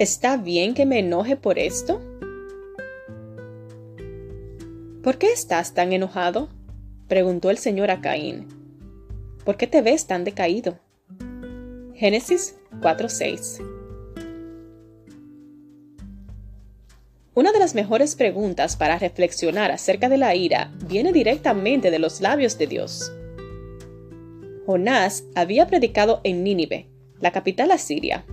¿Está bien que me enoje por esto? ¿Por qué estás tan enojado? preguntó el Señor a Caín. ¿Por qué te ves tan decaído? Génesis 4:6 Una de las mejores preguntas para reflexionar acerca de la ira viene directamente de los labios de Dios. Jonás había predicado en Nínive, la capital asiria.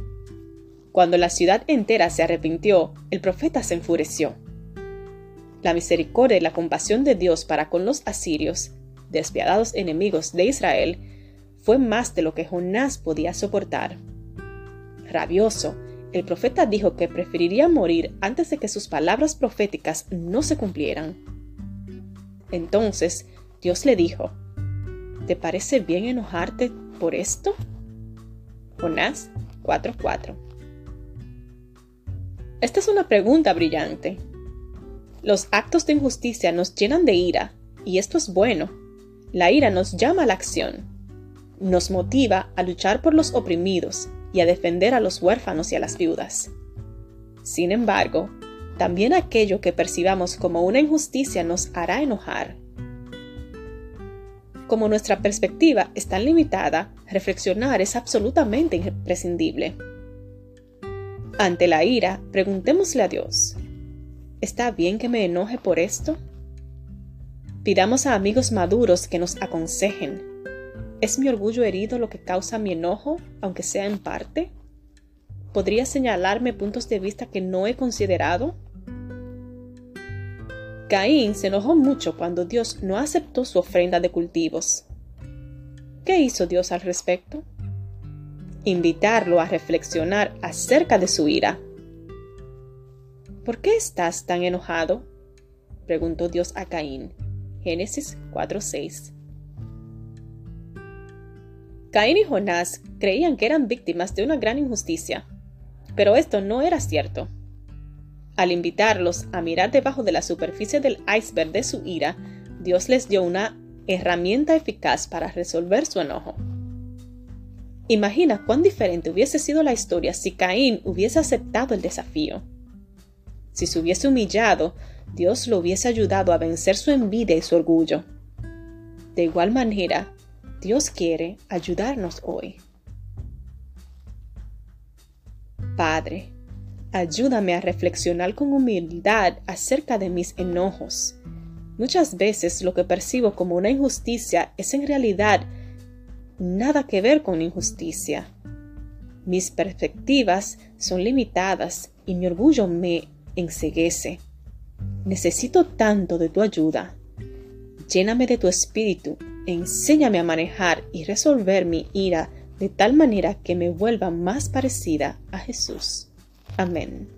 Cuando la ciudad entera se arrepintió, el profeta se enfureció. La misericordia y la compasión de Dios para con los asirios, despiadados enemigos de Israel, fue más de lo que Jonás podía soportar. Rabioso, el profeta dijo que preferiría morir antes de que sus palabras proféticas no se cumplieran. Entonces Dios le dijo, ¿Te parece bien enojarte por esto? Jonás 4:4 Esta es una pregunta brillante. Los actos de injusticia nos llenan de ira, y esto es bueno. La ira nos llama a la acción. Nos motiva a luchar por los oprimidos y a defender a los huérfanos y a las viudas. Sin embargo, también aquello que percibamos como una injusticia nos hará enojar. Como nuestra perspectiva es tan limitada, reflexionar es absolutamente imprescindible. Ante la ira, preguntémosle a Dios, ¿Está bien que me enoje por esto? Pidamos a amigos maduros que nos aconsejen. ¿Es mi orgullo herido lo que causa mi enojo, aunque sea en parte? ¿Podría señalarme puntos de vista que no he considerado? Caín se enojó mucho cuando Dios no aceptó su ofrenda de cultivos. ¿Qué hizo Dios al respecto? Invitarlo a reflexionar acerca de su ira ¿Por qué estás tan enojado? preguntó Dios a Caín. Génesis 4:6. Caín y Jonás creían que eran víctimas de una gran injusticia, pero esto no era cierto. Al invitarlos a mirar debajo de la superficie del iceberg de su ira, Dios les dio una herramienta eficaz para resolver su enojo. Imagina cuán diferente hubiese sido la historia si Caín hubiese aceptado el desafío. Si se hubiese humillado, Dios lo hubiese ayudado a vencer su envidia y su orgullo. De igual manera, Dios quiere ayudarnos hoy. Padre, ayúdame a reflexionar con humildad acerca de mis enojos. Muchas veces lo que percibo como una injusticia es en realidad nada que ver con injusticia. Mis perspectivas son limitadas y mi orgullo me enseguece. Necesito tanto de tu ayuda. Lléname de tu espíritu, enséñame a manejar y resolver mi ira de tal manera que me vuelva más parecida a Jesús. Amén.